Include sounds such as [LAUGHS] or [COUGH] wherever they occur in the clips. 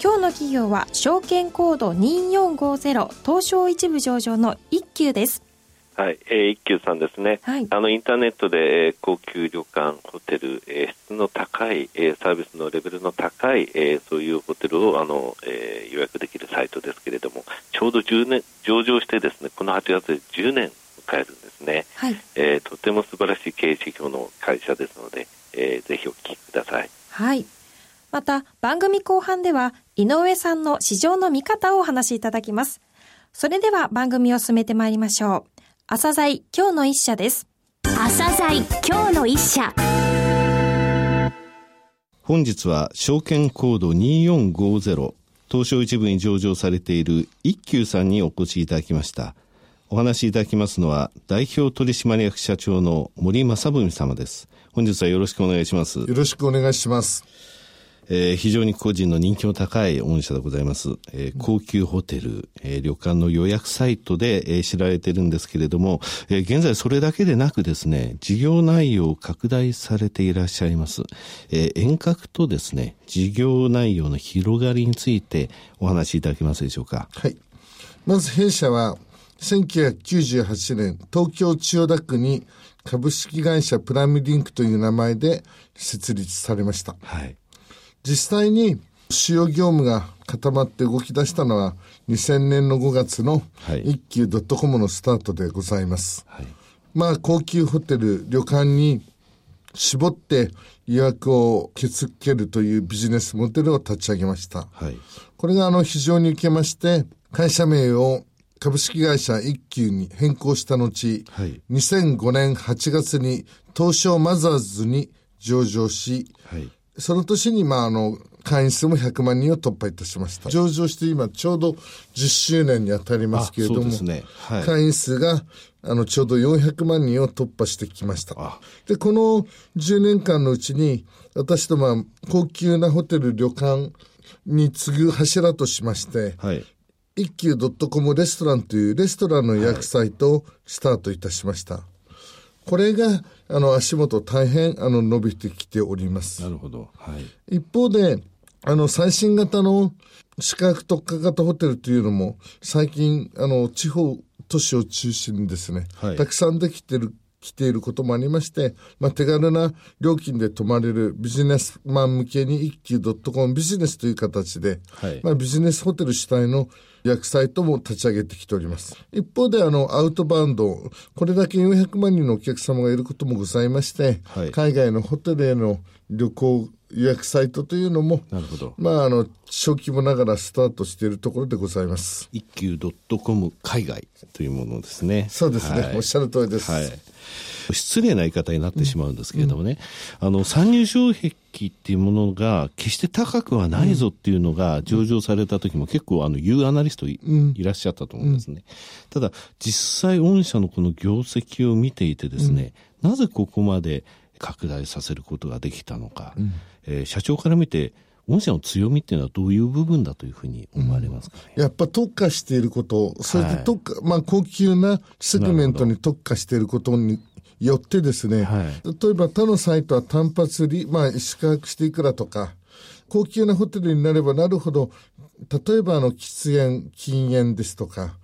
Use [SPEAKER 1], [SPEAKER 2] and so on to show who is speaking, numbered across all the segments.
[SPEAKER 1] 今日の企業は証券コード2450東証一部上場の一休です。
[SPEAKER 2] はい、えー、一休さんですね、はい、あのインターネットで、えー、高級旅館、ホテル、えー、質の高い、えー、サービスのレベルの高い、えー、そういうホテルをあの、えー、予約できるサイトですけれども、ちょうど10年上場してですね、この8月で10年迎えるんですね、はい。えー、とても素晴らしい経営指標の会社ですので、えー、ぜひお聞きください。
[SPEAKER 1] はいまた番組後半では井上さんの市場の見方をお話しいただきます。それでは番組を進めてまいりましょう。朝鮮今日の一社です。
[SPEAKER 3] 朝鮮今日の一社。
[SPEAKER 4] 本日は証券コード2450東証一部に上場されている一休さんにお越しいただきました。お話しいただきますのは代表取締役社長の森正文様です。本日はよろしくお願いします。よ
[SPEAKER 5] ろしくお願いします。
[SPEAKER 4] えー、非常に個人の人気の高い御社でございます。えー、高級ホテル、えー、旅館の予約サイトで、えー、知られてるんですけれども、えー、現在それだけでなくですね、事業内容を拡大されていらっしゃいます。えー、遠隔とですね、事業内容の広がりについてお話しいただけますでしょうか？
[SPEAKER 5] はい。まず弊社は、1998年、東京千代田区に株式会社プライムリンクという名前で設立されました。はい。実際に主要業務が固まって動き出したのは2000年の5月の一級 .com のスタートでございます。はい、まあ高級ホテル、旅館に絞って予約を受けるというビジネスモデルを立ち上げました。はい、これがあの非常に受けまして、会社名を株式会社一級に変更した後、はい、2005年8月に東証マザーズに上場し、はい、その年に、まあ、あの、会員数も100万人を突破いたしました。上場して今ちょうど10周年に当たりますけれども、ねはい、会員数があのちょうど400万人を突破してきました。で、この10年間のうちに、私とまあ、高級なホテル、旅館に次ぐ柱としまして、はい、一休 .com レストランというレストランの予約サイトをスタートいたしました。これがあの足元大変あの伸びてきております。
[SPEAKER 4] なるほど。は
[SPEAKER 5] い。一方で、あの最新型の宿泊特化型ホテルというのも最近あの地方都市を中心にですね、はい、たくさんできてる来ていることもありまして、まあ、手軽な料金で泊まれるビジネスマン向けに一休 .com ビジネスという形で、はい、まあ、ビジネスホテル主体の予約サイトも立ち上げてきております。一方で、あの、アウトバウンド、これだけ400万人のお客様がいることもございまして、はい、海外のホテルへの旅行予約サイトというのも、なるほど。まあ、あの、小規模ながらスタートしているところでございます。
[SPEAKER 4] 一休 .com 海外というものですね。
[SPEAKER 5] そうですね。はい、おっしゃる通りです。はい。
[SPEAKER 4] 失礼な言い方になってしまうんですけれどもね、うん、あの、参入障壁っていうものが決して高くはないぞっていうのが上場された時も結構あの、言うアナリストい,、らっしゃったと思うんですね。ただ、実際御社のこの業績を見ていてですね、なぜここまで拡大させることができたのか、うん、えー、社長から見て、御社の強みっていうのはどういう部分だというふうに思われますか、ね？
[SPEAKER 5] うん、やっぱ特化していること、それで特化、はい、まあ高級なセグメントに特化していることによってですね、はい、例えば他のサイトは単発利、まあ宿泊していくらとか、高級なホテルになればなるほど、例えばあの喫煙、禁煙ですとか、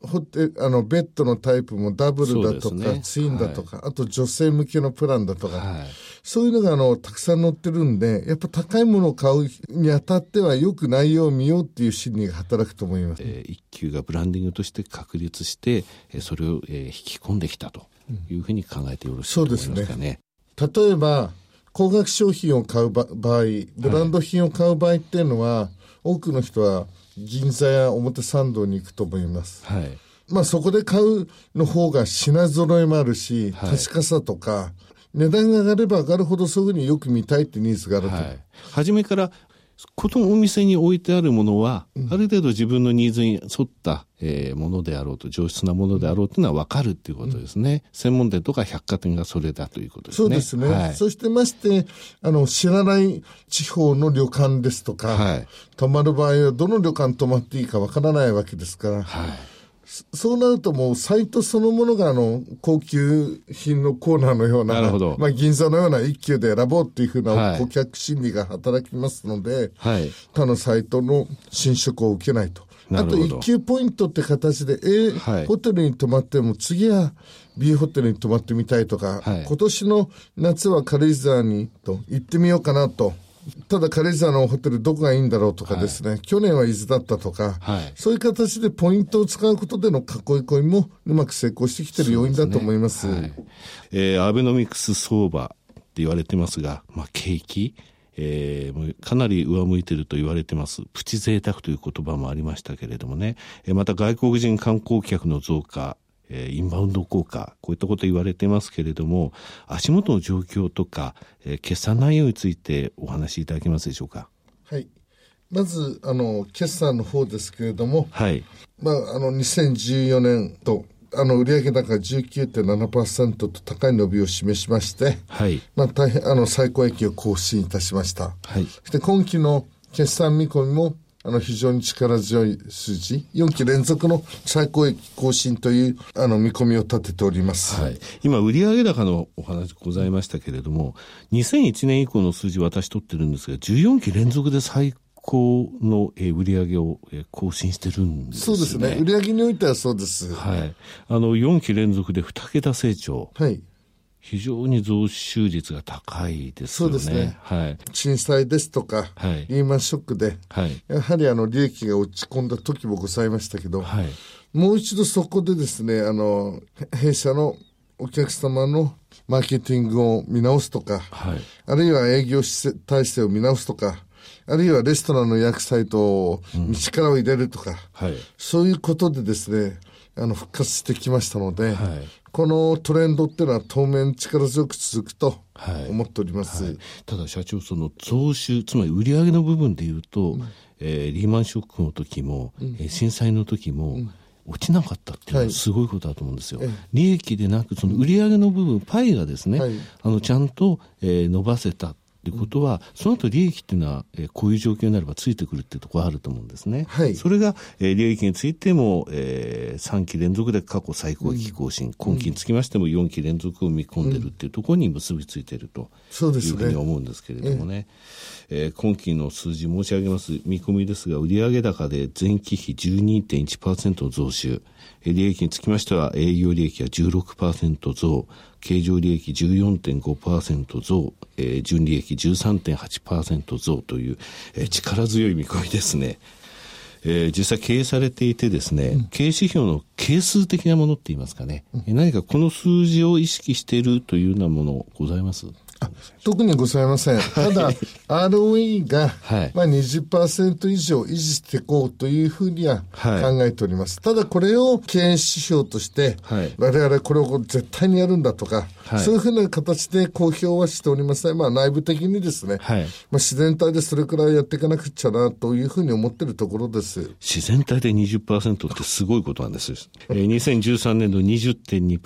[SPEAKER 5] ホテあのベッドのタイプもダブルだとか、ね、ツインだとか、はい、あと女性向けのプランだとか、はい、そういうのがあのたくさん載ってるんで、やっぱ高いものを買うにあたってはよく内容を見ようっていう心理が働くと思います。
[SPEAKER 4] えー、一級がブランディングとして確立して、えー、それを、えー、引き込んできたというふうに考えてよろしいと思いますかね。そうですね。
[SPEAKER 5] 例えば、高額商品を買う場合、ブランド品を買う場合っていうのは、はい、多くの人は銀座や表参道に行くと思います。はい。まあそこで買うの方が品揃えもあるし、はい、確かさとか、値段が上がれば上がるほどそういうふうによく見たいってニーズがあると。はい。
[SPEAKER 4] 初めからこのお店に置いてあるものは、ある程度自分のニーズに沿った、えー、ものであろうと、上質なものであろうというのは分かるっていうことですね。うん、専門店とか百貨店がそれだということですね。
[SPEAKER 5] そうですね。はい、そしてまして、あの、知らない地方の旅館ですとか、はい、泊まる場合はどの旅館泊まっていいか分からないわけですから、はいそうなるともうサイトそのものがあの高級品のコーナーのような、なまあ銀座のような一級で選ぼうっていうふうな顧客心理が働きますので、はい、他のサイトの侵食を受けないと。あと一級ポイントって形で A、はい、ホテルに泊まっても次は B ホテルに泊まってみたいとか、はい、今年の夏は軽井沢にと行ってみようかなと。ただ軽井沢のホテルどこがいいんだろうとかですね、はい、去年は伊豆だったとか、はい、そういう形でポイントを使うことでの囲い込みもうまく成功してきてる要因だと思います。すね。はい、
[SPEAKER 4] えー、アベノミクス相場って言われてますが、まあ景気、えー、かなり上向いてると言われてます。プチ贅沢という言葉もありましたけれどもね。また外国人観光客の増加、えー、インバウンド効果、こういったこと言われてますけれども、足元の状況とか、えー、決算内容についてお話しいただけますでしょうか？
[SPEAKER 5] はい。まず、あの、決算の方ですけれども、はい。まあ、あの、2014年と、あの売上高19.7%と高い伸びを示しまして、はい。まあ、大変、あの、最高益を更新いたしました。はい。そして今期の決算見込みもあの、非常に力強い数字、4期連続の最高益更新という、あの、見込みを立てております。はい。
[SPEAKER 4] 今、売上高のお話ございましたけれども、2001年以降の数字私取ってるんですが、14期連続で最高の、え売上を、え更新してるんです、ね、
[SPEAKER 5] そうですね。売上においてはそうです。
[SPEAKER 4] はい。あの、4期連続で2桁成長。はい。非常に増収率が高いですよね。そうですね。
[SPEAKER 5] はい。震災ですとか、はい、リーマンショックで、はい、やはりあの利益が落ち込んだ時もございましたけど、はい、もう一度そこでですね、あの、弊社のお客様のマーケティングを見直すとか、はい、あるいは営業体制を見直すとか、あるいはレストランの予約サイトを力を入れるとか、うん。はい、そういうことでですね、あの復活してきましたので、はい、このトレンドっていうのは当面力強く続くと思っております、はい。はい、
[SPEAKER 4] ただ社長その増収つまり売上の部分でいうと、うん、えー、リーマンショックの時も、うん、えー、震災の時も、うん。落ちなかったっていうのはすごいことだと思うんですよ。はい、利益でなく、その売上の部分、パイがですね、はい、あの、ちゃんと、えー、伸ばせたということは、その後利益っていうのは、えー、こういう状況になればついてくるっていうところがあると思うんですね。はい。それが、えー、利益についても、えー、3期連続で過去最高益更新、うん、今期につきましても4期連続を見込んでるっていうところに結びついているというふうに思うんですけれどもね。えー、今期の数字申し上げます見込みですが、売上高で前期比12.1%の増収、利益につきましては営業利益は16%増、経常利益14.5%増、えー、純利益13.8%増という、えー、力強い見込みですね。えー、実際経営されていてですね、うん、経営指標の係数的なものって言いますかね、うん、何かこの数字を意識しているというようなものございます？
[SPEAKER 5] 特にございません。ただ、ROE が、はい、まあ20%以上維持していこうというふうには考えております。はい、ただ、これを経営指標として、はい、我々これを絶対にやるんだとか、はい、そういうふうな形で公表はしておりません。まあ内部的にですね、はい、まあ自然体でそれくらいやっていかなくちゃなというふうに思っているところです。
[SPEAKER 4] 自然体で20%ってすごいことなんです。えー、2013年度20.2%、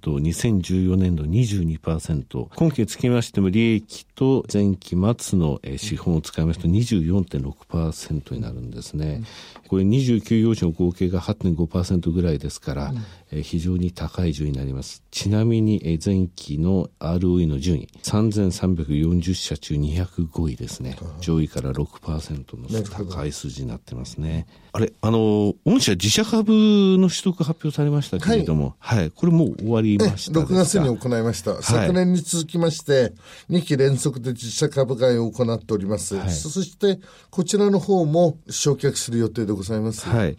[SPEAKER 4] 2014年度22%、今期つきましても利益と前期末の資本を使いますと24.6%になるんですね。これ29用紙の合計が8.5%ぐらいですから、非常に高い順位になります。ちなみに前期の ROE の順位、3340社中205位ですね。上位から6%の高い数字になってますね。あれ、あの、御社自社株の取得発表されましたけれども、はい、はい、これもう終わりました
[SPEAKER 5] 6月に行いました。昨年に続きまして、2期連続で自社株買いを行っております。はい、そして、こちらの方も焼却する予定でございます。
[SPEAKER 4] はい。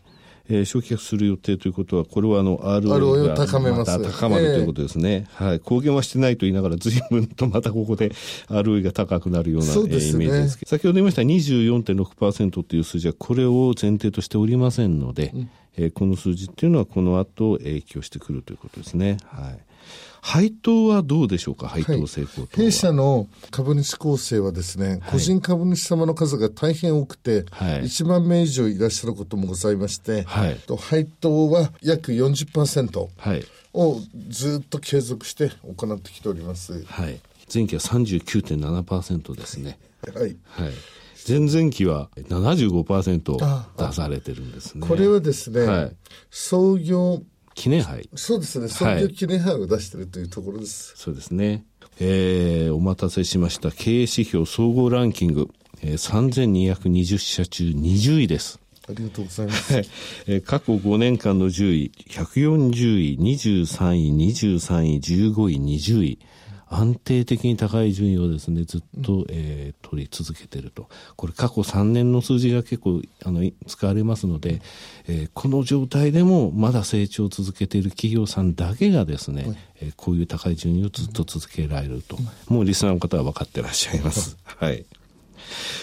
[SPEAKER 4] えー、焼却する予定ということは、これはあの ROE が高めます。高まるということですね。えー、はい。公言はしてないと言いながら、随分とまたここで ROE が高くなるような、ね、えー、イメージですけど、先ほど言いました24.6%という数字は、これを前提としておりませんので、うん、えー、この数字っていうのはこの後影響してくるということですね。はい。配当はどうでしょうか、配当成功、は。
[SPEAKER 5] い、弊社の株主構成はですね、個人株主様の数が大変多くて、はい、1万名以上いらっしゃることもございまして、はい、配当は約40%をずっと継続して行ってきております。
[SPEAKER 4] はい、前期は39.7%ですね。
[SPEAKER 5] はい。はい。
[SPEAKER 4] 前々期は75%出されてるんですね。
[SPEAKER 5] これはですね、はい、創業
[SPEAKER 4] 記念杯。
[SPEAKER 5] そうですね。創業記念杯を出しているというところです。
[SPEAKER 4] はい、そうですね。えー、お待たせしました。経営指標総合ランキング、えー、3220社中20位です。
[SPEAKER 5] ありがとうございます。
[SPEAKER 4] えー、過去5年間の10位、140位、23位、23位、15位、20位。安定的に高い順位をですね、ずっと、うん、えー、取り続けていると。これ過去3年の数字が結構、あの、使われますので、えー、この状態でもまだ成長を続けている企業さんだけがですね、うん、えー、こういう高い順位をずっと続けられると。うん、もうリスナーの方は分かってらっしゃいます。はい。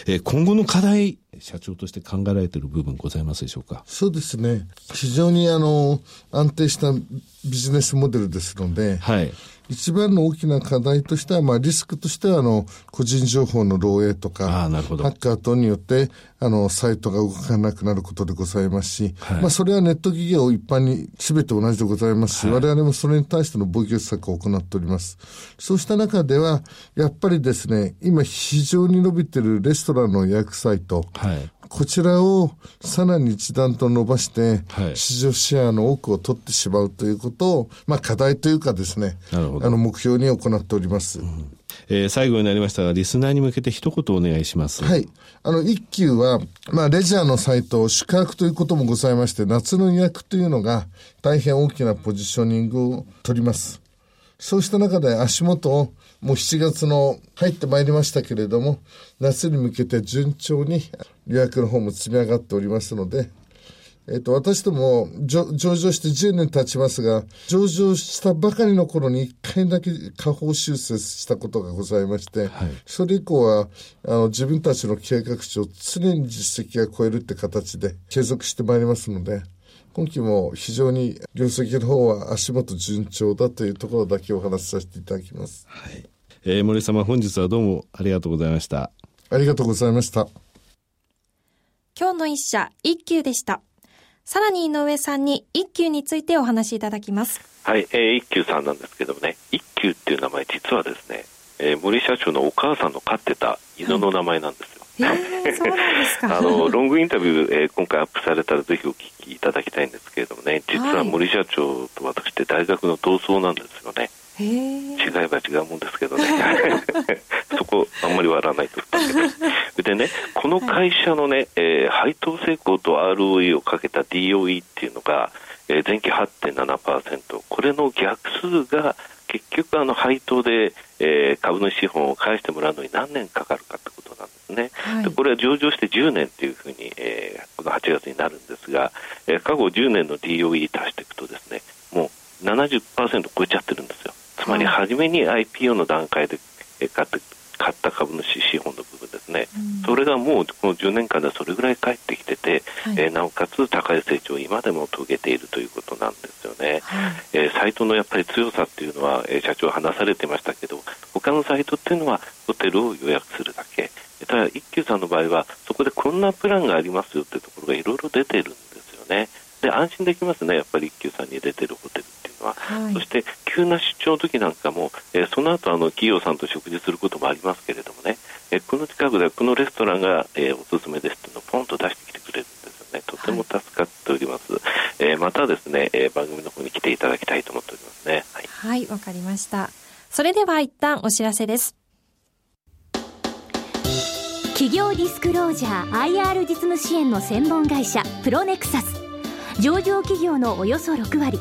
[SPEAKER 4] えー、今後の課題、社長として考えられている部分ございますでしょうか？
[SPEAKER 5] そうですね。非常にあの、安定したビジネスモデルですので、はい。一番の大きな課題としては、まあ、リスクとしては、あの、個人情報の漏洩とか、ハッカー等によって、あの、サイトが動かなくなることでございますし、はい、まあ、それはネット企業一般に全て同じでございますし、はい、我々もそれに対しての防御策を行っております。そうした中では、やっぱりですね、今非常に伸びてるレストランの予約サイト、はい、こちらをさらに一段と伸ばして、市場シェアの多くを取ってしまうということを、まあ課題というかですね、あの目標に行っております。うん
[SPEAKER 4] えー、最後になりましたが、リスナーに向けて一言お願いします。
[SPEAKER 5] はい。あの、一級は、まあ、レジャーのサイト、宿泊ということもございまして、夏の予約というのが大変大きなポジショニングを取ります。そうした中で足元をもう7月の入ってまいりましたけれども、夏に向けて順調に予約の方も積み上がっておりますので、えっ、と、私ども上場して10年経ちますが、上場したばかりの頃に1回だけ下方修正したことがございまして、はい、それ以降は、あの、自分たちの計画値を常に実績が超えるって形で継続してまいりますので、今期も非常に業績の方は足元順調だというところだけお話しさせていただきます。
[SPEAKER 4] はい。えー、森様本日はどうもありがとうございました。
[SPEAKER 5] ありがとうございました。
[SPEAKER 1] 今日の一社、一休でした。さらに井上さんに一休についてお話しいただきます。
[SPEAKER 2] はい、えー、一休さんなんですけどもね、一休っていう名前実はですね、えー、森社長のお母さんの飼ってた犬の名前なんですよ。
[SPEAKER 1] はい、えそうなんですか。[LAUGHS]
[SPEAKER 2] あのロングインタビュー、えー、今回アップされたらぜひお聞きいただきたいんですけれどもね、実は森社長と私って大学の同窓なんですよね。違えば違うもんですけどね。[LAUGHS] そこあんまり割らないとでねこの会社のね、えー、配当成功と ROE をかけた DOE っていうのが、えー、前期8.7%これの逆数が結局あの配当で、えー、株主資本を返してもらうのに何年かかるかってことなんですね、はい、でこれは上場して10年っていうふうに、えー、この8月になるんですが、えー、過去10年の DOE 足していくとですねもう70%超えちゃってるんですよつまり初めに IPO の段階で買って買った株主資本の部分ですね、うん、それがもうこの10年間でそれぐらい返ってきてて、はい、えー、なおかつ高い成長を今でも遂げているということなんですよね、はい、えー、サイトのやっぱり強さっていうのは、えー、社長話されてましたけど他のサイトっていうのはホテルを予約するだけ。ただ一休さんの場合はそこでこんなプランがありますよっていうところがいろいろ出てるんですよね。で安心できますね。やっぱり一休さんに出てるホテルは、はい、そして急な出張の時なんかも、えー、その後あの企業さんと食事することもありますけれどもね、えー、この近くでこのレストランが、えー、おすすめですっていうのをポンと出してきてくれるんですよね。とても助かっております、はい、えまたですね、え番組の方に来ていただきたいと思っておりますね。
[SPEAKER 1] はい。わ、かりました。それでは一旦お知らせです。
[SPEAKER 3] 企業ディスクロージャー IR 実務支援の専門会社プロネクサス。上場企業のおよそ6割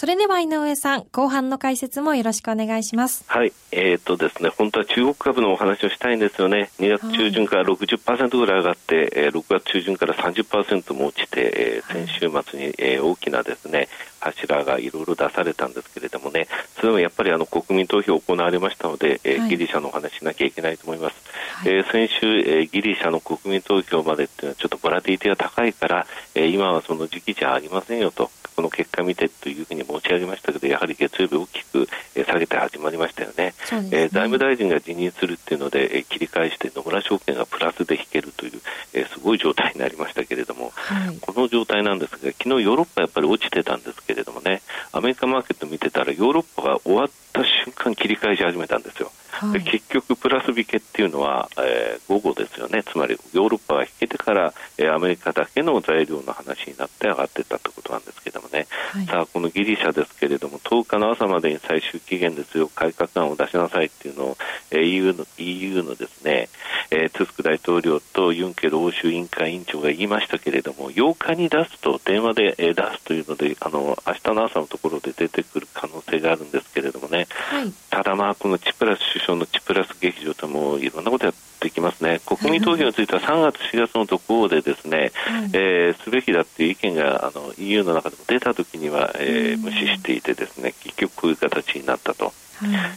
[SPEAKER 1] それでは井上さん、後半の解説もよろしくお願いします。
[SPEAKER 2] はい。えっ、ー、とですね、本当は中国株のお話をしたいんですよね。2月中旬から60%ぐらい上がって、えー、6月中旬から30%も落ちて、えー、先週末に、えー、大きなですね、柱がいろいろ出されたんですけれどもね、それもやっぱりあの国民投票行われましたので、えー、はい、ギリシャのお話しなきゃいけないと思います。はい、えー、先週、えー、ギリシャの国民投票までっていうのはちょっとボラティティが高いから、えー、今はその時期じゃありませんよと。この結果見てというふうに申し上げましたけど、やはり月曜日大きく、え下げて始まりましたよね。ねえー、財務大臣が辞任するっていうので、えー、切り返して野村証券がプラスで引けるという、えー、すごい状態になりましたけれども、はい、この状態なんですが、昨日ヨーロッパやっぱり落ちてたんですけれどもね、アメリカマーケット見てたらヨーロッパが終わった瞬間切り返し始めたんですよ。はい、結局、プラス引けっていうのは、えー、午後ですよね、つまりヨーロッパが引けてから、えー、アメリカだけの材料の話になって上がっていったということなんですけどもね、はい、さあ、このギリシャですけれども、10日の朝までに最終期限ですよ、改革案を出しなさいっていうのを、えー、EU の EU のですね、えー、トゥスク大統領とユンケル欧州委員会委員長が言いましたけれども、8日に出すと、電話で、えー、出すというので、あの明日の朝のところで出てくる可能性があるんですけれどもね、はい、ただまあ、このチプラス首相のチプラス劇場ともいろんなことやってきますね、国民投票については3月、4月のところでですね、はい、えー、すべきだっていう意見があの EU の中でも出たときには、えー、無視していてですね、結局こういう形になったと。はい、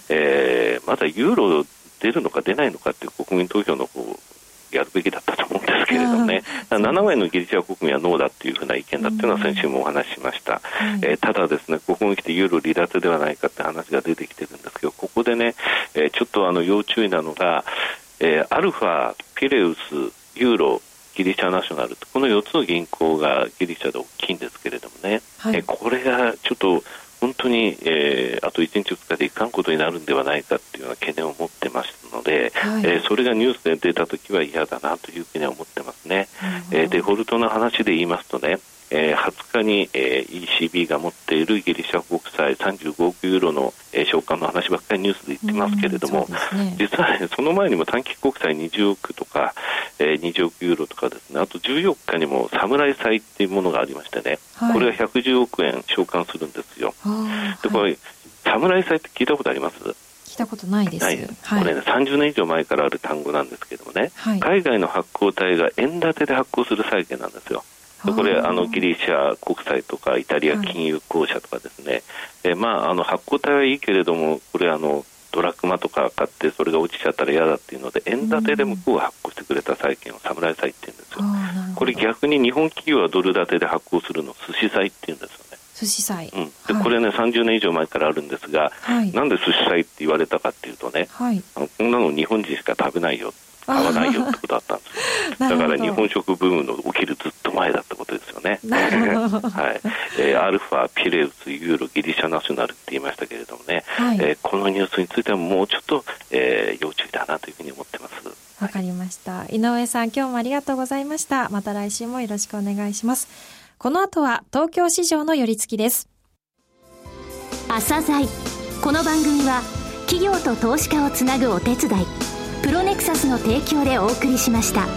[SPEAKER 2] えー、まだユーロ出るのか出ないのかっていう国民投票の方やるべきだったと思うんですけれどもね、7割のギリシャ国民はノーだっていうふうな意見だっていうのは先週もお話ししました、うん、えー、ただ、ですねここに来てユーロ離脱ではないかって話が出てきてるんですけど、ここでね、えー、ちょっとあの要注意なのが、えー、アルファ、ピレウス、ユーロ、ギリシャナショナルこの4つの銀行がギリシャで大きいんですけれどもね、はい、えこれがちょっと本当に、えー、あと1日、2日でいかんことになるんではないかというような懸念を持ってますので、はい、えー、それがニュースで出たときは嫌だなというふうには思ってますね。えー、デフォルトの話で言いますとね、えー、20日に、えー、ECB が持っているギリシャ国債35億ユーロの、えー、償還の話ばっかりニュースで言ってますけれども、ね、実は、ね、その前にも短期国債20億とか、えー、20億ユーロとかですね。あと14日にも侍債っていうものがありましてね、はい、これが110億円償還するんですよ。でこれ侍債って聞いたことあります？
[SPEAKER 1] 聞いたことないです。はい、
[SPEAKER 2] これね、30年以上前からある単語なんですけどもね、はい、海外の発行体が円建てで発行する債券なんですよ。これあのギリシャ国債とかイタリア金融公社とかですね、はい、えまあ、あの発行体はいいけれどもこれあのドラクマとか買ってそれが落ちちゃったら嫌だっていうので円建てで向こうが発行してくれた債券を侍債って言うんですよ。これ逆に日本企業はドル建てで発行するの寿司債って言うんですよね。
[SPEAKER 1] 寿司債、
[SPEAKER 2] うん、で、はい、これね30年以上前からあるんですが、はい、なんで寿司債って言われたかっていうとね、はい、あのこんなの日本人しか食べないよ買わないよってことだったんです [LAUGHS] だから日本食ブームの起きるずっと前だってことですよね。はいえー、アルファ、ピレウス、ユーロ、ギリシャナショナルって言いましたけれどもね、はい、えー、このニュースについてはもうちょっと、えー、要注意だなというふうに思ってます。
[SPEAKER 1] わかりました。井上さん、今日もありがとうございました。また来週もよろしくお願いします。この後は東京市場の寄り付きです。
[SPEAKER 3] 朝鮮この番組は企業と投資家をつなぐお手伝いプロネクサスの提供でお送りしました。